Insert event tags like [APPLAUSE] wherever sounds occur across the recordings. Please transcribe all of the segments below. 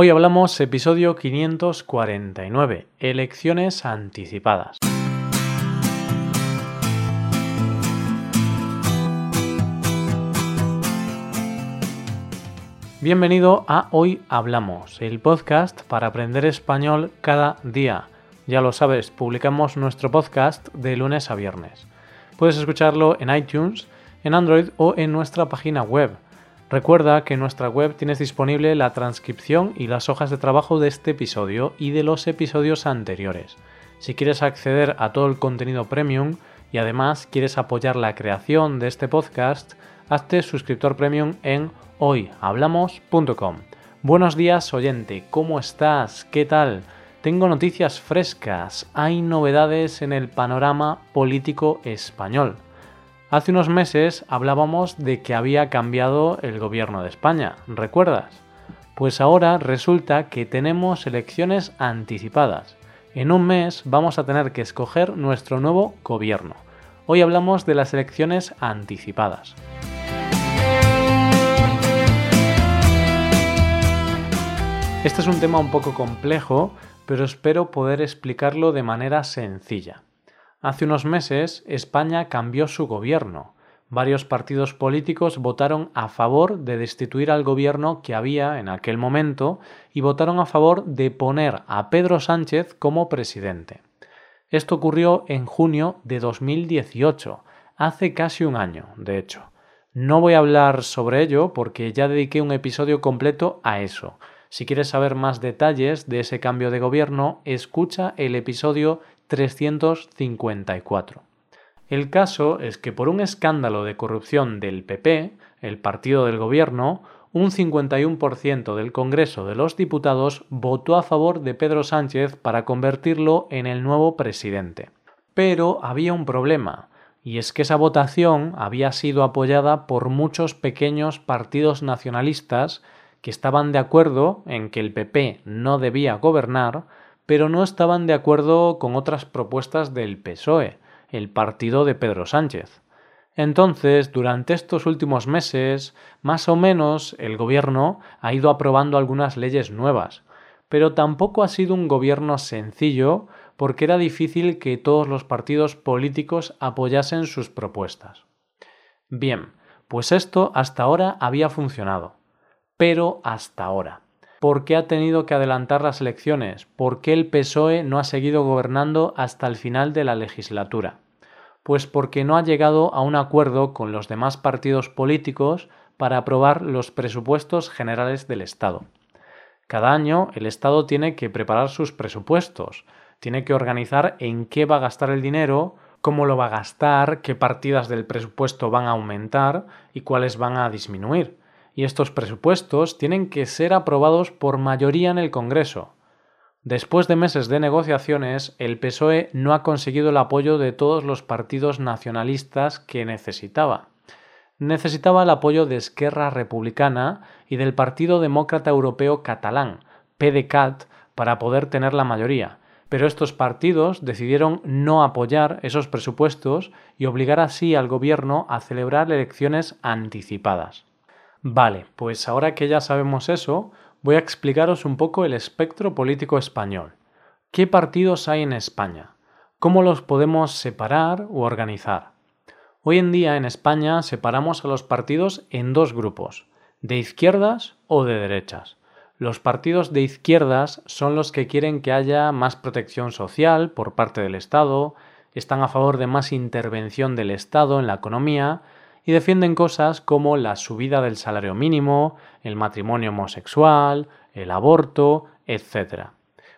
Hoy hablamos episodio 549, elecciones anticipadas. Bienvenido a Hoy Hablamos, el podcast para aprender español cada día. Ya lo sabes, publicamos nuestro podcast de lunes a viernes. Puedes escucharlo en iTunes, en Android o en nuestra página web Recuerda que en nuestra web tienes disponible la transcripción y las hojas de trabajo de este episodio y de los episodios anteriores. Si quieres acceder a todo el contenido premium y además quieres apoyar la creación de este podcast, hazte suscriptor premium en hoyhablamos.com. Buenos días oyente, ¿cómo estás? ¿Qué tal? Tengo noticias frescas, hay novedades en el panorama político español. Hace unos meses hablábamos de que había cambiado el gobierno de España, ¿recuerdas? Pues ahora resulta que tenemos elecciones anticipadas. En un mes vamos a tener que escoger nuestro nuevo gobierno. Hoy hablamos de las elecciones anticipadas. Este es un tema un poco complejo, pero espero poder explicarlo de manera sencilla. Hace unos meses España cambió su gobierno. Varios partidos políticos votaron a favor de destituir al gobierno que había en aquel momento y votaron a favor de poner a Pedro Sánchez como presidente. Esto ocurrió en junio de 2018, hace casi un año, de hecho. No voy a hablar sobre ello porque ya dediqué un episodio completo a eso. Si quieres saber más detalles de ese cambio de gobierno, escucha el episodio 354. El caso es que por un escándalo de corrupción del PP, el partido del gobierno, un 51% del Congreso de los Diputados votó a favor de Pedro Sánchez para convertirlo en el nuevo presidente. Pero había un problema, y es que esa votación había sido apoyada por muchos pequeños partidos nacionalistas que estaban de acuerdo en que el PP no debía gobernar, pero no estaban de acuerdo con otras propuestas del PSOE, el partido de Pedro Sánchez. Entonces, durante estos últimos meses, más o menos, el gobierno ha ido aprobando algunas leyes nuevas, pero tampoco ha sido un gobierno sencillo porque era difícil que todos los partidos políticos apoyasen sus propuestas. Bien, pues esto hasta ahora había funcionado, pero hasta ahora. ¿Por qué ha tenido que adelantar las elecciones? ¿Por qué el PSOE no ha seguido gobernando hasta el final de la legislatura? Pues porque no ha llegado a un acuerdo con los demás partidos políticos para aprobar los presupuestos generales del Estado. Cada año el Estado tiene que preparar sus presupuestos, tiene que organizar en qué va a gastar el dinero, cómo lo va a gastar, qué partidas del presupuesto van a aumentar y cuáles van a disminuir y estos presupuestos tienen que ser aprobados por mayoría en el Congreso. Después de meses de negociaciones, el PSOE no ha conseguido el apoyo de todos los partidos nacionalistas que necesitaba. Necesitaba el apoyo de Esquerra Republicana y del Partido Demócrata Europeo Catalán, PDCAT, para poder tener la mayoría. Pero estos partidos decidieron no apoyar esos presupuestos y obligar así al gobierno a celebrar elecciones anticipadas. Vale, pues ahora que ya sabemos eso, voy a explicaros un poco el espectro político español. ¿Qué partidos hay en España? ¿Cómo los podemos separar u organizar? Hoy en día en España separamos a los partidos en dos grupos, de izquierdas o de derechas. Los partidos de izquierdas son los que quieren que haya más protección social por parte del Estado, están a favor de más intervención del Estado en la economía y defienden cosas como la subida del salario mínimo, el matrimonio homosexual, el aborto, etc.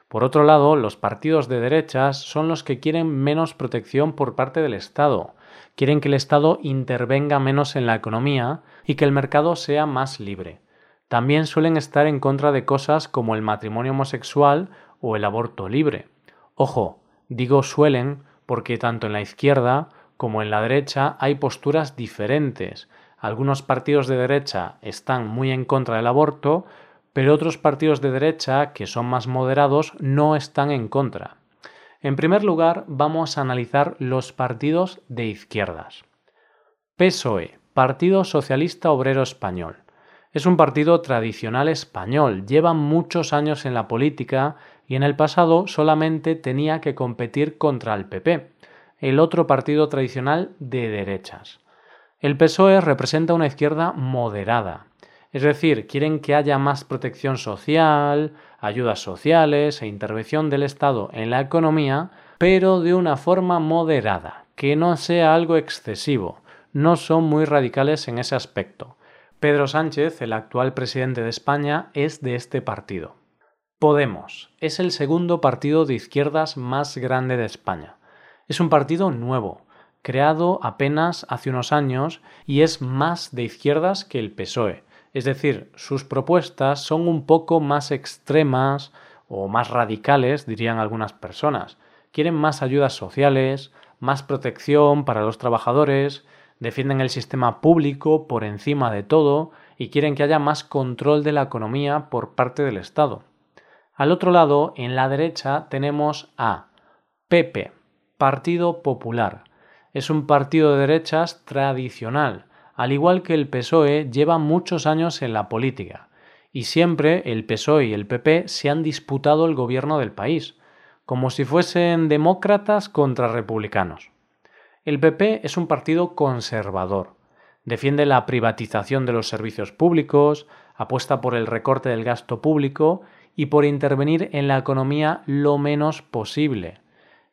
Por otro lado, los partidos de derechas son los que quieren menos protección por parte del Estado, quieren que el Estado intervenga menos en la economía y que el mercado sea más libre. También suelen estar en contra de cosas como el matrimonio homosexual o el aborto libre. Ojo, digo suelen porque tanto en la izquierda como en la derecha hay posturas diferentes. Algunos partidos de derecha están muy en contra del aborto, pero otros partidos de derecha, que son más moderados, no están en contra. En primer lugar, vamos a analizar los partidos de izquierdas. PSOE, Partido Socialista Obrero Español. Es un partido tradicional español, lleva muchos años en la política y en el pasado solamente tenía que competir contra el PP, el otro partido tradicional de derechas. El PSOE representa una izquierda moderada, es decir, quieren que haya más protección social, ayudas sociales e intervención del Estado en la economía, pero de una forma moderada, que no sea algo excesivo. No son muy radicales en ese aspecto. Pedro Sánchez, el actual presidente de España, es de este partido. Podemos es el segundo partido de izquierdas más grande de España. Es un partido nuevo, creado apenas hace unos años y es más de izquierdas que el PSOE. Es decir, sus propuestas son un poco más extremas o más radicales, dirían algunas personas. Quieren más ayudas sociales, más protección para los trabajadores, defienden el sistema público por encima de todo y quieren que haya más control de la economía por parte del Estado. Al otro lado, en la derecha, tenemos a PP, Partido Popular. Es un partido de derechas tradicional. Al igual que el PSOE, lleva muchos años en la política. Y siempre el PSOE y el PP se han disputado el gobierno del país, como si fuesen demócratas contra republicanos. El PP es un partido conservador. Defiende la privatización de los servicios públicos, apuesta por el recorte del gasto público y por intervenir en la economía lo menos posible.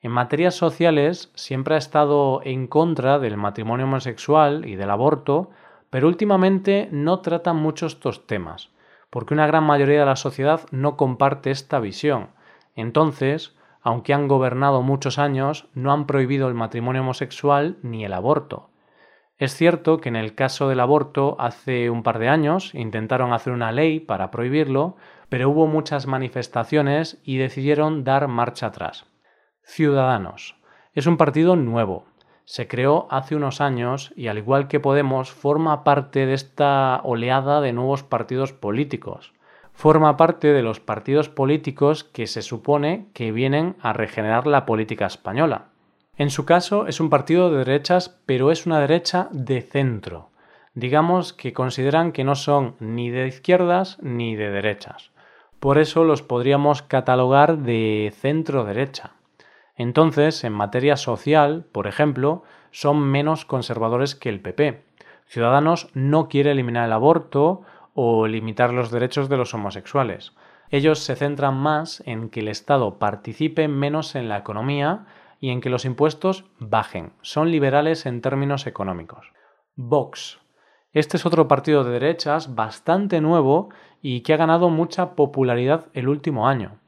En materias sociales siempre ha estado en contra del matrimonio homosexual y del aborto, pero últimamente no trata mucho estos temas, porque una gran mayoría de la sociedad no comparte esta visión. Entonces, aunque han gobernado muchos años, no han prohibido el matrimonio homosexual ni el aborto. Es cierto que en el caso del aborto hace un par de años intentaron hacer una ley para prohibirlo, pero hubo muchas manifestaciones y decidieron dar marcha atrás. Ciudadanos. Es un partido nuevo. Se creó hace unos años y al igual que Podemos forma parte de esta oleada de nuevos partidos políticos forma parte de los partidos políticos que se supone que vienen a regenerar la política española. En su caso es un partido de derechas, pero es una derecha de centro. Digamos que consideran que no son ni de izquierdas ni de derechas. Por eso los podríamos catalogar de centro derecha. Entonces, en materia social, por ejemplo, son menos conservadores que el PP. Ciudadanos no quiere eliminar el aborto o limitar los derechos de los homosexuales. Ellos se centran más en que el Estado participe menos en la economía y en que los impuestos bajen. Son liberales en términos económicos. Vox. Este es otro partido de derechas bastante nuevo y que ha ganado mucha popularidad el último año.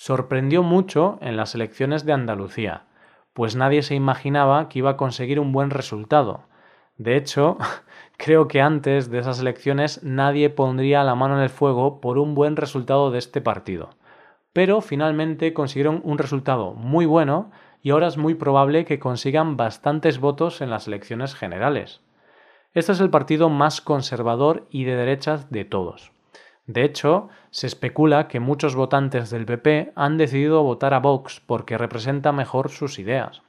Sorprendió mucho en las elecciones de Andalucía, pues nadie se imaginaba que iba a conseguir un buen resultado. De hecho, [LAUGHS] Creo que antes de esas elecciones nadie pondría la mano en el fuego por un buen resultado de este partido. Pero finalmente consiguieron un resultado muy bueno y ahora es muy probable que consigan bastantes votos en las elecciones generales. Este es el partido más conservador y de derechas de todos. De hecho, se especula que muchos votantes del PP han decidido votar a Vox porque representa mejor sus ideas.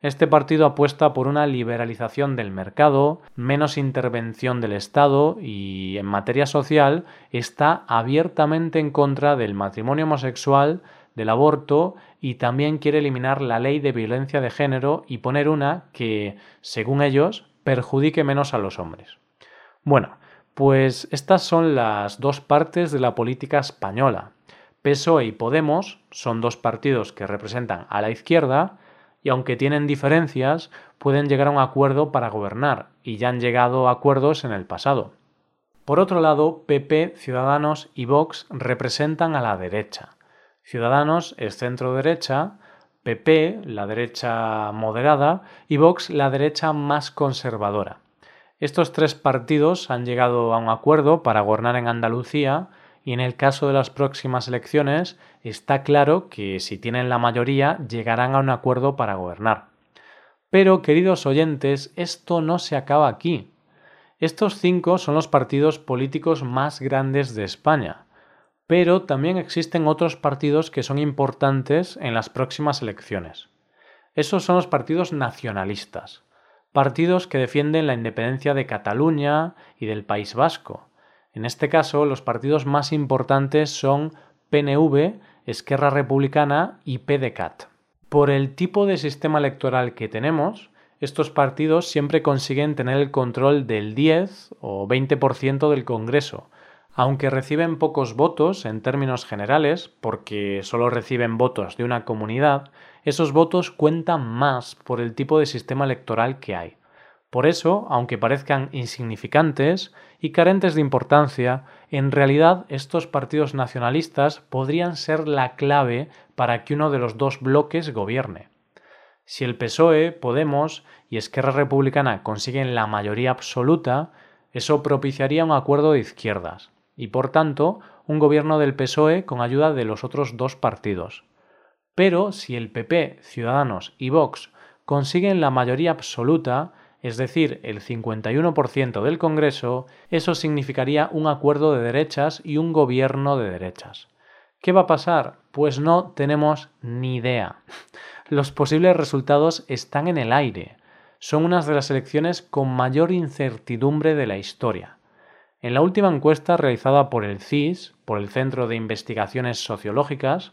Este partido apuesta por una liberalización del mercado, menos intervención del Estado y, en materia social, está abiertamente en contra del matrimonio homosexual, del aborto y también quiere eliminar la ley de violencia de género y poner una que, según ellos, perjudique menos a los hombres. Bueno, pues estas son las dos partes de la política española. PSOE y Podemos son dos partidos que representan a la izquierda y aunque tienen diferencias, pueden llegar a un acuerdo para gobernar, y ya han llegado a acuerdos en el pasado. Por otro lado, PP, Ciudadanos y Vox representan a la derecha. Ciudadanos es centro derecha, PP la derecha moderada y Vox la derecha más conservadora. Estos tres partidos han llegado a un acuerdo para gobernar en Andalucía y en el caso de las próximas elecciones está claro que si tienen la mayoría llegarán a un acuerdo para gobernar. Pero, queridos oyentes, esto no se acaba aquí. Estos cinco son los partidos políticos más grandes de España, pero también existen otros partidos que son importantes en las próximas elecciones. Esos son los partidos nacionalistas, partidos que defienden la independencia de Cataluña y del País Vasco, En este caso, los partidos más importantes son PNV, Esquerra Republicana y PDCAT. Por el tipo de sistema electoral que tenemos, estos partidos siempre consiguen tener el control del 10 o 20% del Congreso, aunque reciben pocos votos en términos generales, porque solo reciben votos de una comunidad, esos votos cuentan más por el tipo de sistema electoral que hay. Por eso, aunque parezcan insignificantes y carentes de importancia, en realidad estos partidos nacionalistas podrían ser la clave para que uno de los dos bloques gobierne. Si el PSOE, Podemos y Esquerra Republicana consiguen la mayoría absoluta, eso propiciaría un acuerdo de izquierdas y, por tanto, un gobierno del PSOE con ayuda de los otros dos partidos. Pero si el PP, Ciudadanos y Vox consiguen la mayoría absoluta, es decir, el 51% del Congreso, eso significaría un acuerdo de derechas y un gobierno de derechas. ¿Qué va a pasar? Pues no tenemos ni idea. [LAUGHS] Los posibles resultados están en el aire. Son unas de las elecciones con mayor incertidumbre de la historia. En la última encuesta realizada por el CIS, por el Centro de Investigaciones Sociológicas,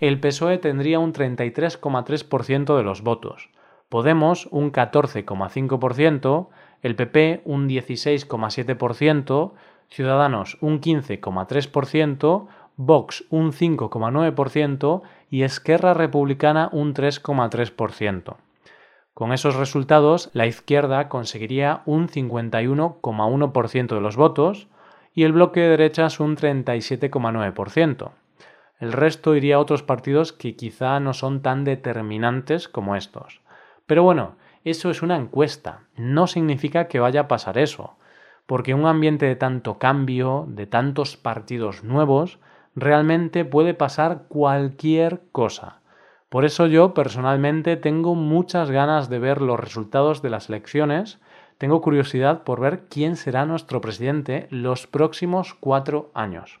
el PSOE tendría un 33,3% de los votos, Podemos un 14,5%, el PP un 16,7%, Ciudadanos un 15,3%, Vox un 5,9% y Esquerra Republicana un 3,3%. Con esos resultados, la izquierda conseguiría un 51,1% de los votos y el bloque de derechas un 37,9%. El resto iría a otros partidos que quizá no son tan determinantes como estos. Pero bueno, eso es una encuesta, no significa que vaya a pasar eso, porque un ambiente de tanto cambio, de tantos partidos nuevos, realmente puede pasar cualquier cosa. Por eso yo personalmente tengo muchas ganas de ver los resultados de las elecciones, tengo curiosidad por ver quién será nuestro presidente los próximos cuatro años.